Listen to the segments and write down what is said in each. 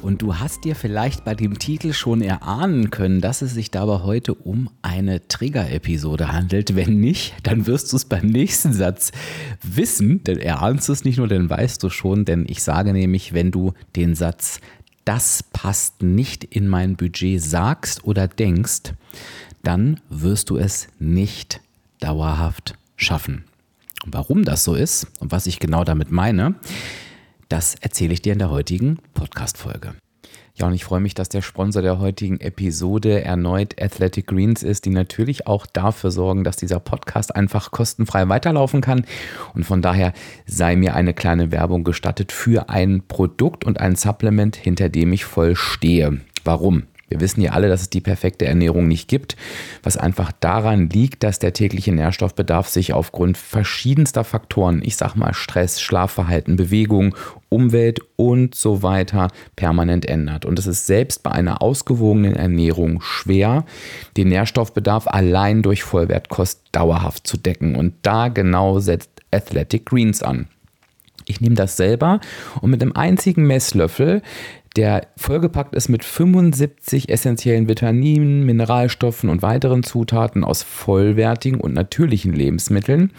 Und du hast dir vielleicht bei dem Titel schon erahnen können, dass es sich dabei heute um eine Trigger-Episode handelt. Wenn nicht, dann wirst du es beim nächsten Satz wissen, denn erahnst du es nicht nur, dann weißt du schon, denn ich sage nämlich, wenn du den Satz das passt nicht in mein Budget sagst oder denkst, dann wirst du es nicht dauerhaft schaffen. Warum das so ist und was ich genau damit meine, das erzähle ich dir in der heutigen Podcast-Folge. Ja, und ich freue mich, dass der Sponsor der heutigen Episode erneut Athletic Greens ist, die natürlich auch dafür sorgen, dass dieser Podcast einfach kostenfrei weiterlaufen kann. Und von daher sei mir eine kleine Werbung gestattet für ein Produkt und ein Supplement, hinter dem ich voll stehe. Warum? Wir wissen ja alle, dass es die perfekte Ernährung nicht gibt, was einfach daran liegt, dass der tägliche Nährstoffbedarf sich aufgrund verschiedenster Faktoren, ich sag mal Stress, Schlafverhalten, Bewegung, Umwelt und so weiter permanent ändert. Und es ist selbst bei einer ausgewogenen Ernährung schwer, den Nährstoffbedarf allein durch Vollwertkost dauerhaft zu decken. Und da genau setzt Athletic Greens an. Ich nehme das selber und mit einem einzigen Messlöffel der vollgepackt ist mit 75 essentiellen Vitaminen, Mineralstoffen und weiteren Zutaten aus vollwertigen und natürlichen Lebensmitteln.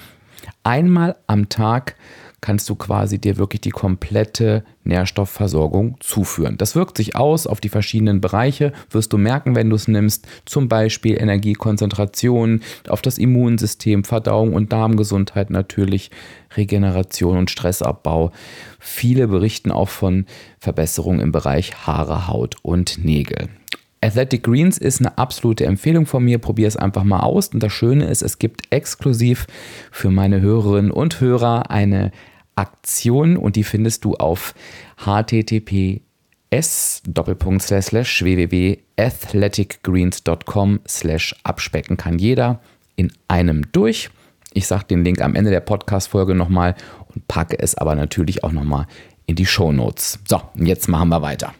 Einmal am Tag kannst du quasi dir wirklich die komplette Nährstoffversorgung zuführen. Das wirkt sich aus auf die verschiedenen Bereiche, wirst du merken, wenn du es nimmst, zum Beispiel Energiekonzentration, auf das Immunsystem, Verdauung und Darmgesundheit natürlich, Regeneration und Stressabbau. Viele berichten auch von Verbesserungen im Bereich Haare, Haut und Nägel. Athletic Greens ist eine absolute Empfehlung von mir. Probier es einfach mal aus. Und das Schöne ist, es gibt exklusiv für meine Hörerinnen und Hörer eine Aktion und die findest du auf https www.athleticgreens.com slash abspecken kann jeder in einem durch. Ich sage den Link am Ende der Podcast-Folge nochmal und packe es aber natürlich auch nochmal in die Show Notes. So, jetzt machen wir weiter.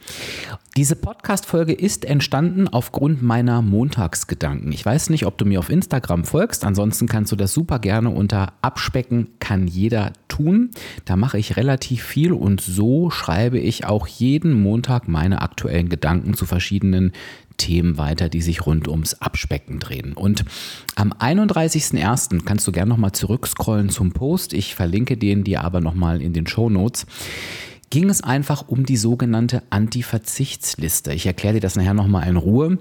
Diese Podcast-Folge ist entstanden aufgrund meiner Montagsgedanken. Ich weiß nicht, ob du mir auf Instagram folgst. Ansonsten kannst du das super gerne unter Abspecken kann jeder tun. Da mache ich relativ viel und so schreibe ich auch jeden Montag meine aktuellen Gedanken zu verschiedenen Themen weiter, die sich rund ums Abspecken drehen. Und am 31.01. kannst du gerne nochmal zurückscrollen zum Post. Ich verlinke den dir aber nochmal in den Show Notes ging es einfach um die sogenannte Anti-Verzichtsliste. Ich erkläre dir das nachher nochmal in Ruhe.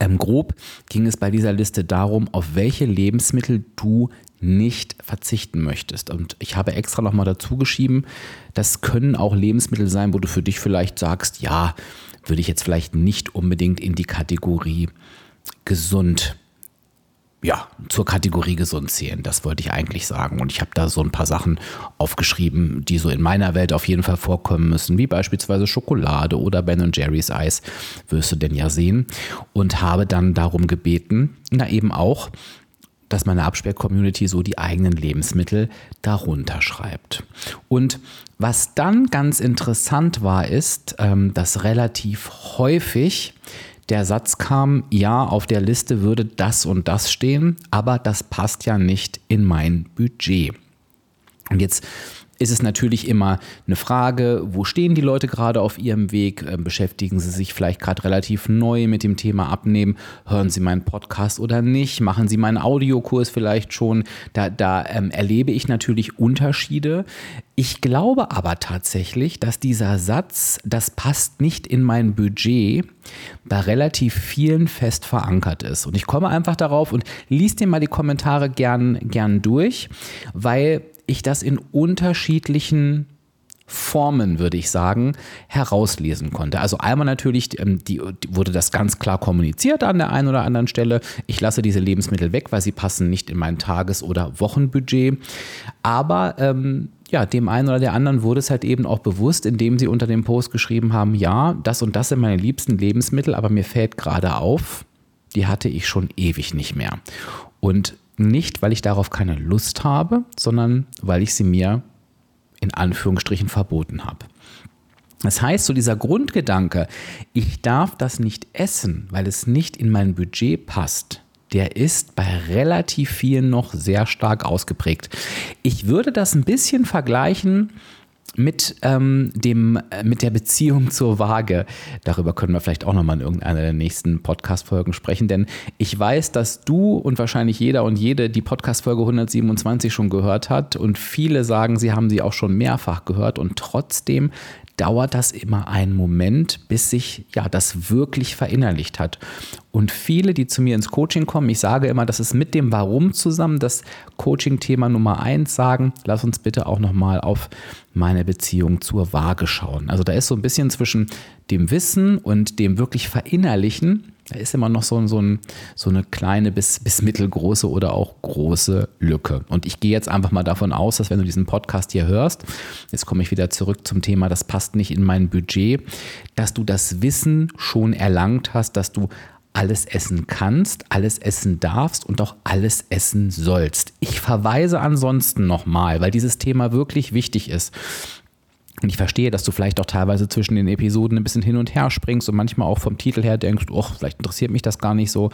Ähm, grob ging es bei dieser Liste darum, auf welche Lebensmittel du nicht verzichten möchtest. Und ich habe extra nochmal dazu geschrieben, das können auch Lebensmittel sein, wo du für dich vielleicht sagst, ja, würde ich jetzt vielleicht nicht unbedingt in die Kategorie gesund ja, zur Kategorie gesund zählen. Das wollte ich eigentlich sagen. Und ich habe da so ein paar Sachen aufgeschrieben, die so in meiner Welt auf jeden Fall vorkommen müssen, wie beispielsweise Schokolade oder Ben Jerry's Eis, wirst du denn ja sehen. Und habe dann darum gebeten, na eben auch, dass meine Absperr-Community so die eigenen Lebensmittel darunter schreibt. Und was dann ganz interessant war, ist, ähm, dass relativ häufig der Satz kam, ja, auf der Liste würde das und das stehen, aber das passt ja nicht in mein Budget. Und jetzt ist es natürlich immer eine Frage, wo stehen die Leute gerade auf ihrem Weg? Ähm, beschäftigen sie sich vielleicht gerade relativ neu mit dem Thema Abnehmen? Hören sie meinen Podcast oder nicht? Machen sie meinen Audiokurs vielleicht schon? Da, da ähm, erlebe ich natürlich Unterschiede. Ich glaube aber tatsächlich, dass dieser Satz, das passt nicht in mein Budget, bei relativ vielen fest verankert ist. Und ich komme einfach darauf und lies dir mal die Kommentare gern, gern durch, weil ich das in unterschiedlichen Formen, würde ich sagen, herauslesen konnte. Also einmal natürlich, ähm, die, wurde das ganz klar kommuniziert an der einen oder anderen Stelle. Ich lasse diese Lebensmittel weg, weil sie passen nicht in mein Tages- oder Wochenbudget. Aber ähm, ja, dem einen oder der anderen wurde es halt eben auch bewusst, indem sie unter dem Post geschrieben haben, ja, das und das sind meine liebsten Lebensmittel, aber mir fällt gerade auf, die hatte ich schon ewig nicht mehr. Und nicht, weil ich darauf keine Lust habe, sondern weil ich sie mir in Anführungsstrichen verboten habe. Das heißt, so dieser Grundgedanke, ich darf das nicht essen, weil es nicht in mein Budget passt, der ist bei relativ vielen noch sehr stark ausgeprägt. Ich würde das ein bisschen vergleichen mit, ähm, dem, äh, mit der Beziehung zur Waage. Darüber können wir vielleicht auch nochmal in irgendeiner der nächsten Podcast-Folgen sprechen, denn ich weiß, dass du und wahrscheinlich jeder und jede die Podcast-Folge 127 schon gehört hat und viele sagen, sie haben sie auch schon mehrfach gehört und trotzdem dauert das immer einen Moment, bis sich ja das wirklich verinnerlicht hat. Und viele, die zu mir ins Coaching kommen, ich sage immer, das ist mit dem Warum zusammen das Coaching-Thema Nummer eins sagen. Lass uns bitte auch nochmal auf meine Beziehung zur Waage schauen. Also da ist so ein bisschen zwischen dem Wissen und dem wirklich Verinnerlichen da ist immer noch so, so, ein, so eine kleine bis, bis mittelgroße oder auch große Lücke. Und ich gehe jetzt einfach mal davon aus, dass wenn du diesen Podcast hier hörst, jetzt komme ich wieder zurück zum Thema, das passt nicht in mein Budget, dass du das Wissen schon erlangt hast, dass du alles essen kannst, alles essen darfst und auch alles essen sollst. Ich verweise ansonsten nochmal, weil dieses Thema wirklich wichtig ist. Und ich verstehe, dass du vielleicht auch teilweise zwischen den Episoden ein bisschen hin und her springst und manchmal auch vom Titel her denkst, oh, vielleicht interessiert mich das gar nicht so.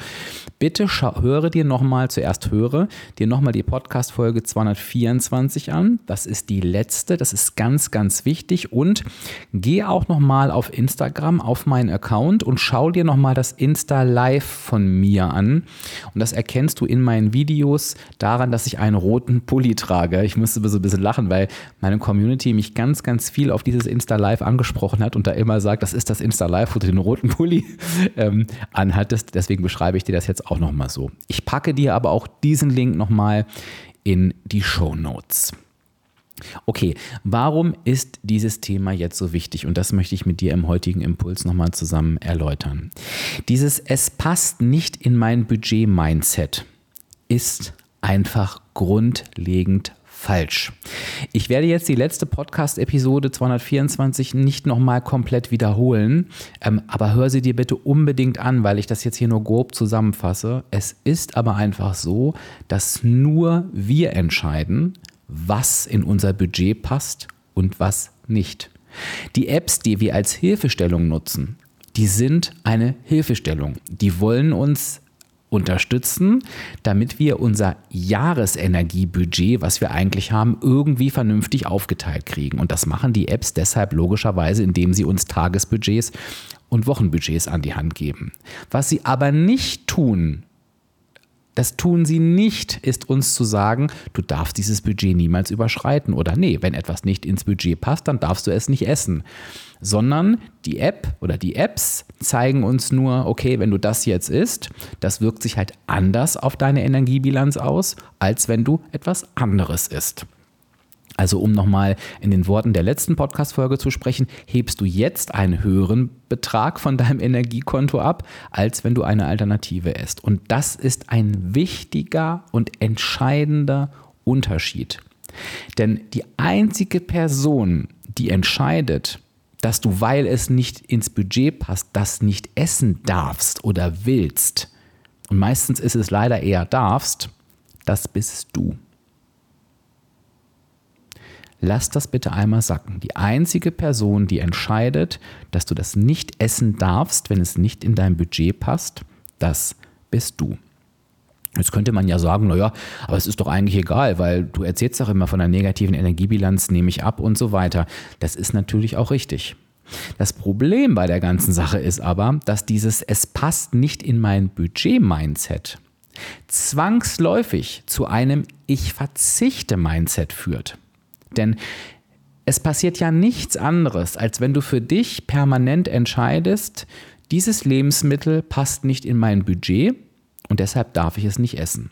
Bitte höre dir nochmal, zuerst höre dir nochmal die Podcast-Folge 224 an. Das ist die letzte, das ist ganz, ganz wichtig. Und geh auch nochmal auf Instagram, auf meinen Account und schau dir nochmal das Insta-Live von mir an. Und das erkennst du in meinen Videos daran, dass ich einen roten Pulli trage. Ich musste so ein bisschen lachen, weil meine Community mich ganz, ganz viel auf dieses Insta-Live angesprochen hat und da immer sagt, das ist das Insta-Live, wo du den roten Pulli ähm, anhattest. Deswegen beschreibe ich dir das jetzt auch nochmal so. Ich packe dir aber auch diesen Link nochmal in die Show Notes. Okay, warum ist dieses Thema jetzt so wichtig? Und das möchte ich mit dir im heutigen Impuls nochmal zusammen erläutern. Dieses Es passt nicht in mein Budget-Mindset ist einfach grundlegend falsch. Ich werde jetzt die letzte Podcast-Episode 224 nicht nochmal komplett wiederholen, ähm, aber hör sie dir bitte unbedingt an, weil ich das jetzt hier nur grob zusammenfasse. Es ist aber einfach so, dass nur wir entscheiden, was in unser Budget passt und was nicht. Die Apps, die wir als Hilfestellung nutzen, die sind eine Hilfestellung. Die wollen uns unterstützen, damit wir unser Jahresenergiebudget, was wir eigentlich haben, irgendwie vernünftig aufgeteilt kriegen. Und das machen die Apps deshalb logischerweise, indem sie uns Tagesbudgets und Wochenbudgets an die Hand geben. Was sie aber nicht tun, das tun sie nicht, ist uns zu sagen, du darfst dieses Budget niemals überschreiten oder nee, wenn etwas nicht ins Budget passt, dann darfst du es nicht essen sondern die App oder die Apps zeigen uns nur, okay, wenn du das jetzt isst, das wirkt sich halt anders auf deine Energiebilanz aus, als wenn du etwas anderes isst. Also um nochmal in den Worten der letzten Podcast-Folge zu sprechen, hebst du jetzt einen höheren Betrag von deinem Energiekonto ab, als wenn du eine Alternative isst. Und das ist ein wichtiger und entscheidender Unterschied. Denn die einzige Person, die entscheidet, dass du, weil es nicht ins Budget passt, das nicht essen darfst oder willst, und meistens ist es leider eher darfst, das bist du. Lass das bitte einmal sacken. Die einzige Person, die entscheidet, dass du das nicht essen darfst, wenn es nicht in dein Budget passt, das bist du. Jetzt könnte man ja sagen, naja, aber es ist doch eigentlich egal, weil du erzählst doch immer von einer negativen Energiebilanz, nehme ich ab und so weiter. Das ist natürlich auch richtig. Das Problem bei der ganzen Sache ist aber, dass dieses Es passt nicht in mein Budget-Mindset zwangsläufig zu einem Ich verzichte Mindset führt. Denn es passiert ja nichts anderes, als wenn du für dich permanent entscheidest, dieses Lebensmittel passt nicht in mein Budget, und deshalb darf ich es nicht essen.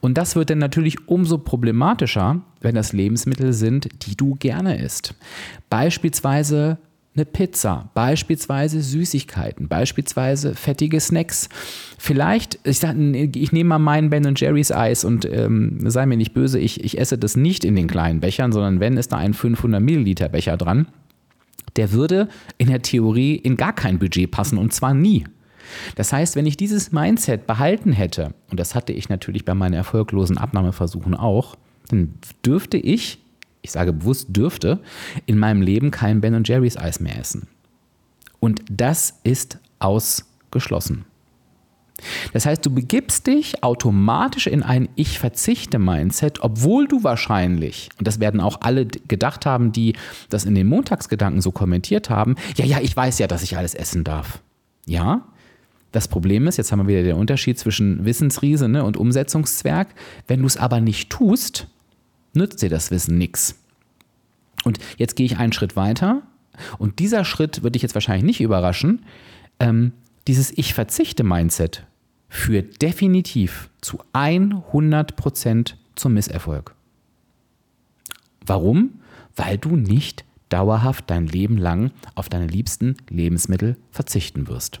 Und das wird dann natürlich umso problematischer, wenn das Lebensmittel sind, die du gerne isst. Beispielsweise eine Pizza, beispielsweise Süßigkeiten, beispielsweise fettige Snacks. Vielleicht, ich, sag, ich nehme mal meinen Ben Jerry's Eis und ähm, sei mir nicht böse, ich, ich esse das nicht in den kleinen Bechern, sondern wenn, ist da ein 500 Milliliter Becher dran. Der würde in der Theorie in gar kein Budget passen und zwar nie. Das heißt, wenn ich dieses Mindset behalten hätte, und das hatte ich natürlich bei meinen erfolglosen Abnahmeversuchen auch, dann dürfte ich ich sage bewusst dürfte, in meinem Leben kein Ben Jerry's Eis mehr essen. Und das ist ausgeschlossen. Das heißt, du begibst dich automatisch in ein Ich verzichte Mindset, obwohl du wahrscheinlich, und das werden auch alle gedacht haben, die das in den Montagsgedanken so kommentiert haben, ja, ja, ich weiß ja, dass ich alles essen darf. Ja, das Problem ist, jetzt haben wir wieder den Unterschied zwischen Wissensriese ne, und Umsetzungszwerg. Wenn du es aber nicht tust, nützt dir das Wissen nichts. Und jetzt gehe ich einen Schritt weiter und dieser Schritt wird dich jetzt wahrscheinlich nicht überraschen. Ähm, dieses Ich verzichte Mindset führt definitiv zu 100% zum Misserfolg. Warum? Weil du nicht dauerhaft dein Leben lang auf deine liebsten Lebensmittel verzichten wirst.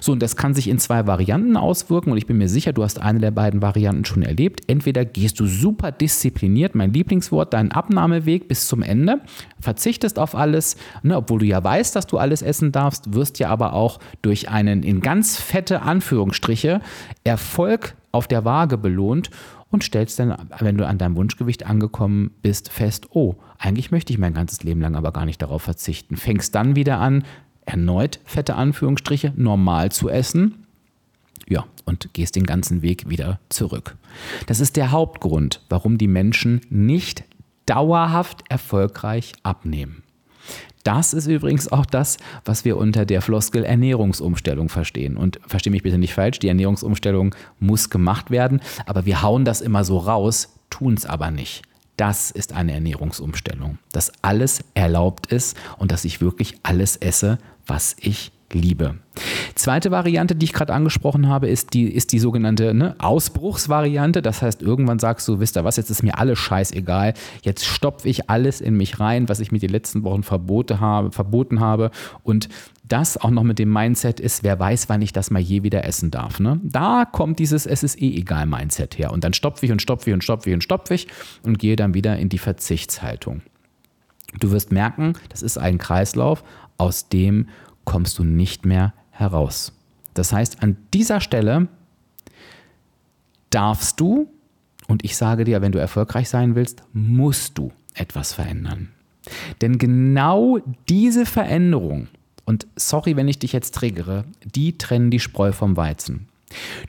So, und das kann sich in zwei Varianten auswirken und ich bin mir sicher, du hast eine der beiden Varianten schon erlebt. Entweder gehst du super diszipliniert, mein Lieblingswort, deinen Abnahmeweg bis zum Ende, verzichtest auf alles, ne, obwohl du ja weißt, dass du alles essen darfst, wirst ja aber auch durch einen in ganz fette Anführungsstriche Erfolg auf der Waage belohnt und stellst dann, wenn du an deinem Wunschgewicht angekommen bist, fest, oh, eigentlich möchte ich mein ganzes Leben lang aber gar nicht darauf verzichten. Fängst dann wieder an, erneut fette Anführungsstriche normal zu essen. Ja, und gehst den ganzen Weg wieder zurück. Das ist der Hauptgrund, warum die Menschen nicht dauerhaft erfolgreich abnehmen. Das ist übrigens auch das, was wir unter der Floskel Ernährungsumstellung verstehen. Und verstehe mich bitte nicht falsch, die Ernährungsumstellung muss gemacht werden, aber wir hauen das immer so raus, tun es aber nicht. Das ist eine Ernährungsumstellung, dass alles erlaubt ist und dass ich wirklich alles esse, was ich liebe. Zweite Variante, die ich gerade angesprochen habe, ist die, ist die sogenannte ne, Ausbruchsvariante. Das heißt, irgendwann sagst du, wisst ihr was, jetzt ist mir alles scheißegal. Jetzt stopfe ich alles in mich rein, was ich mir die letzten Wochen verbote habe, verboten habe. Und das auch noch mit dem Mindset ist, wer weiß, wann ich das mal je wieder essen darf. Ne? Da kommt dieses Es ist eh egal Mindset her. Und dann stopfe ich und stopfe ich und stopfe ich und stopfe ich und gehe dann wieder in die Verzichtshaltung. Du wirst merken, das ist ein Kreislauf, aus dem kommst du nicht mehr heraus. Das heißt, an dieser Stelle darfst du, und ich sage dir, wenn du erfolgreich sein willst, musst du etwas verändern. Denn genau diese Veränderung, und sorry, wenn ich dich jetzt triggere, die trennen die Spreu vom Weizen.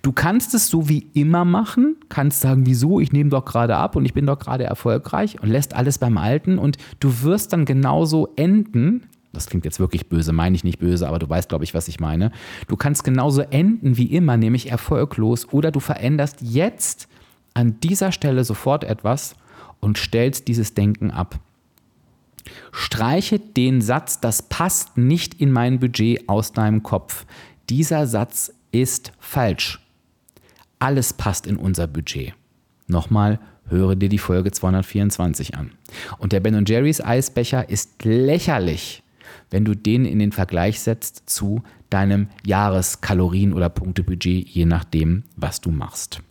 Du kannst es so wie immer machen, kannst sagen, wieso, ich nehme doch gerade ab und ich bin doch gerade erfolgreich und lässt alles beim Alten und du wirst dann genauso enden, das klingt jetzt wirklich böse, meine ich nicht böse, aber du weißt, glaube ich, was ich meine. Du kannst genauso enden wie immer, nämlich erfolglos, oder du veränderst jetzt an dieser Stelle sofort etwas und stellst dieses Denken ab. Streiche den Satz, das passt nicht in mein Budget aus deinem Kopf. Dieser Satz ist falsch. Alles passt in unser Budget. Nochmal, höre dir die Folge 224 an. Und der Ben Jerry's Eisbecher ist lächerlich wenn du den in den Vergleich setzt zu deinem Jahreskalorien- oder Punktebudget, je nachdem, was du machst.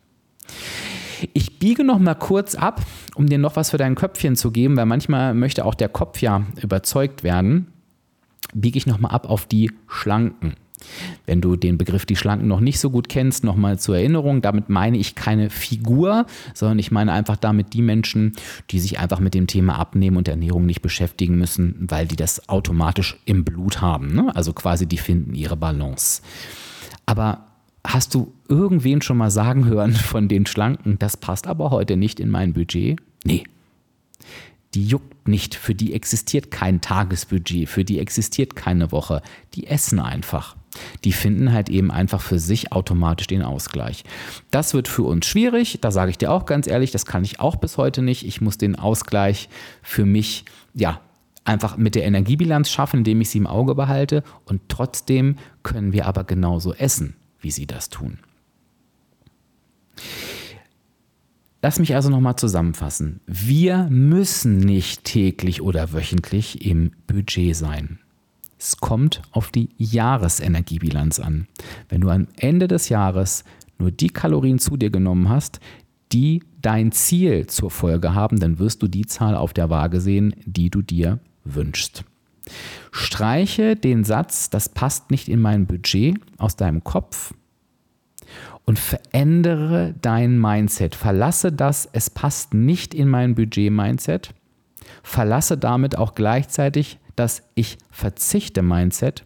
Ich biege noch mal kurz ab, um dir noch was für dein Köpfchen zu geben, weil manchmal möchte auch der Kopf ja überzeugt werden. Biege ich noch mal ab auf die Schlanken. Wenn du den Begriff die Schlanken noch nicht so gut kennst, nochmal zur Erinnerung, damit meine ich keine Figur, sondern ich meine einfach damit die Menschen, die sich einfach mit dem Thema Abnehmen und Ernährung nicht beschäftigen müssen, weil die das automatisch im Blut haben. Ne? Also quasi die finden ihre Balance. Aber hast du irgendwen schon mal sagen hören von den Schlanken, das passt aber heute nicht in mein Budget? Nee. Die juckt nicht, für die existiert kein Tagesbudget, für die existiert keine Woche. Die essen einfach die finden halt eben einfach für sich automatisch den Ausgleich. Das wird für uns schwierig, da sage ich dir auch ganz ehrlich, das kann ich auch bis heute nicht. Ich muss den Ausgleich für mich, ja, einfach mit der Energiebilanz schaffen, indem ich sie im Auge behalte und trotzdem können wir aber genauso essen, wie sie das tun. Lass mich also nochmal zusammenfassen. Wir müssen nicht täglich oder wöchentlich im Budget sein. Es kommt auf die Jahresenergiebilanz an. Wenn du am Ende des Jahres nur die Kalorien zu dir genommen hast, die dein Ziel zur Folge haben, dann wirst du die Zahl auf der Waage sehen, die du dir wünschst. Streiche den Satz, das passt nicht in mein Budget aus deinem Kopf und verändere dein Mindset. Verlasse das, es passt nicht in mein Budget-Mindset. Verlasse damit auch gleichzeitig das Ich verzichte Mindset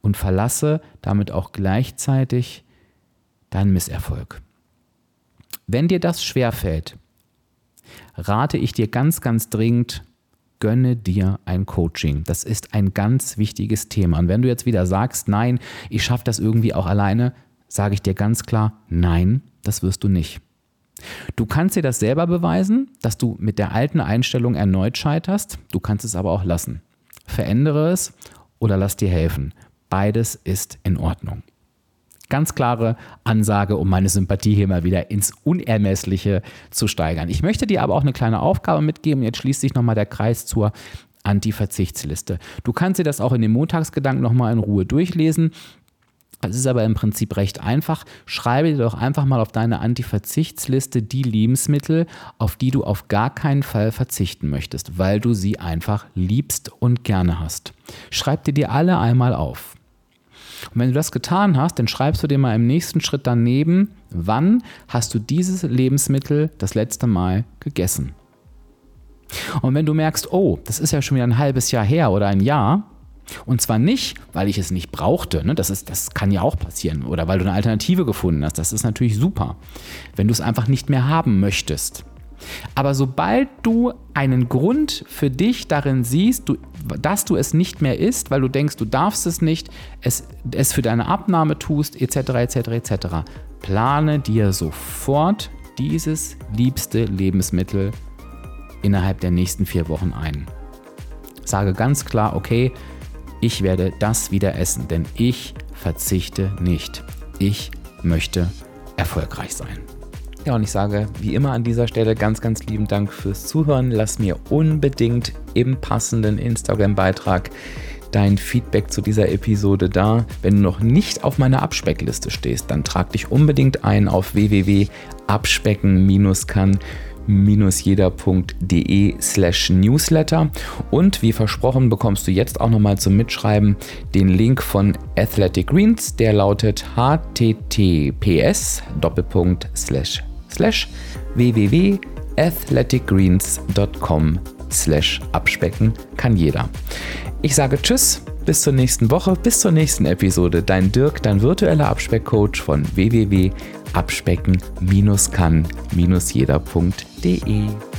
und verlasse damit auch gleichzeitig deinen Misserfolg. Wenn dir das schwerfällt, rate ich dir ganz, ganz dringend, gönne dir ein Coaching. Das ist ein ganz wichtiges Thema. Und wenn du jetzt wieder sagst, nein, ich schaffe das irgendwie auch alleine, sage ich dir ganz klar, nein, das wirst du nicht. Du kannst dir das selber beweisen, dass du mit der alten Einstellung erneut scheiterst. Du kannst es aber auch lassen. Verändere es oder lass dir helfen. Beides ist in Ordnung. Ganz klare Ansage, um meine Sympathie hier mal wieder ins Unermessliche zu steigern. Ich möchte dir aber auch eine kleine Aufgabe mitgeben. Jetzt schließt sich nochmal der Kreis zur Anti-Verzichtsliste. Du kannst dir das auch in den Montagsgedanken nochmal in Ruhe durchlesen. Es ist aber im Prinzip recht einfach. Schreibe dir doch einfach mal auf deine Anti-Verzichtsliste die Lebensmittel, auf die du auf gar keinen Fall verzichten möchtest, weil du sie einfach liebst und gerne hast. Schreib dir die alle einmal auf. Und wenn du das getan hast, dann schreibst du dir mal im nächsten Schritt daneben, wann hast du dieses Lebensmittel das letzte Mal gegessen. Und wenn du merkst, oh, das ist ja schon wieder ein halbes Jahr her oder ein Jahr, und zwar nicht, weil ich es nicht brauchte, ne? das, ist, das kann ja auch passieren, oder weil du eine Alternative gefunden hast, das ist natürlich super. Wenn du es einfach nicht mehr haben möchtest, aber sobald du einen Grund für dich darin siehst, du, dass du es nicht mehr isst, weil du denkst, du darfst es nicht, es, es für deine Abnahme tust, etc., etc., etc., plane dir sofort dieses liebste Lebensmittel innerhalb der nächsten vier Wochen ein. Sage ganz klar, okay, ich werde das wieder essen, denn ich verzichte nicht. Ich möchte erfolgreich sein. Ja, und ich sage wie immer an dieser Stelle ganz, ganz lieben Dank fürs Zuhören. Lass mir unbedingt im passenden Instagram-Beitrag dein Feedback zu dieser Episode da. Wenn du noch nicht auf meiner Abspeckliste stehst, dann trag dich unbedingt ein auf www.abspecken-kann jeder.de slash newsletter und wie versprochen bekommst du jetzt auch nochmal zum Mitschreiben den Link von Athletic Greens, der lautet https slash slash www.athleticgreens.com slash abspecken kann jeder. Ich sage Tschüss, bis zur nächsten Woche, bis zur nächsten Episode. Dein Dirk, dein virtueller Abspeckcoach von www.abspecken-kann-jeder.de.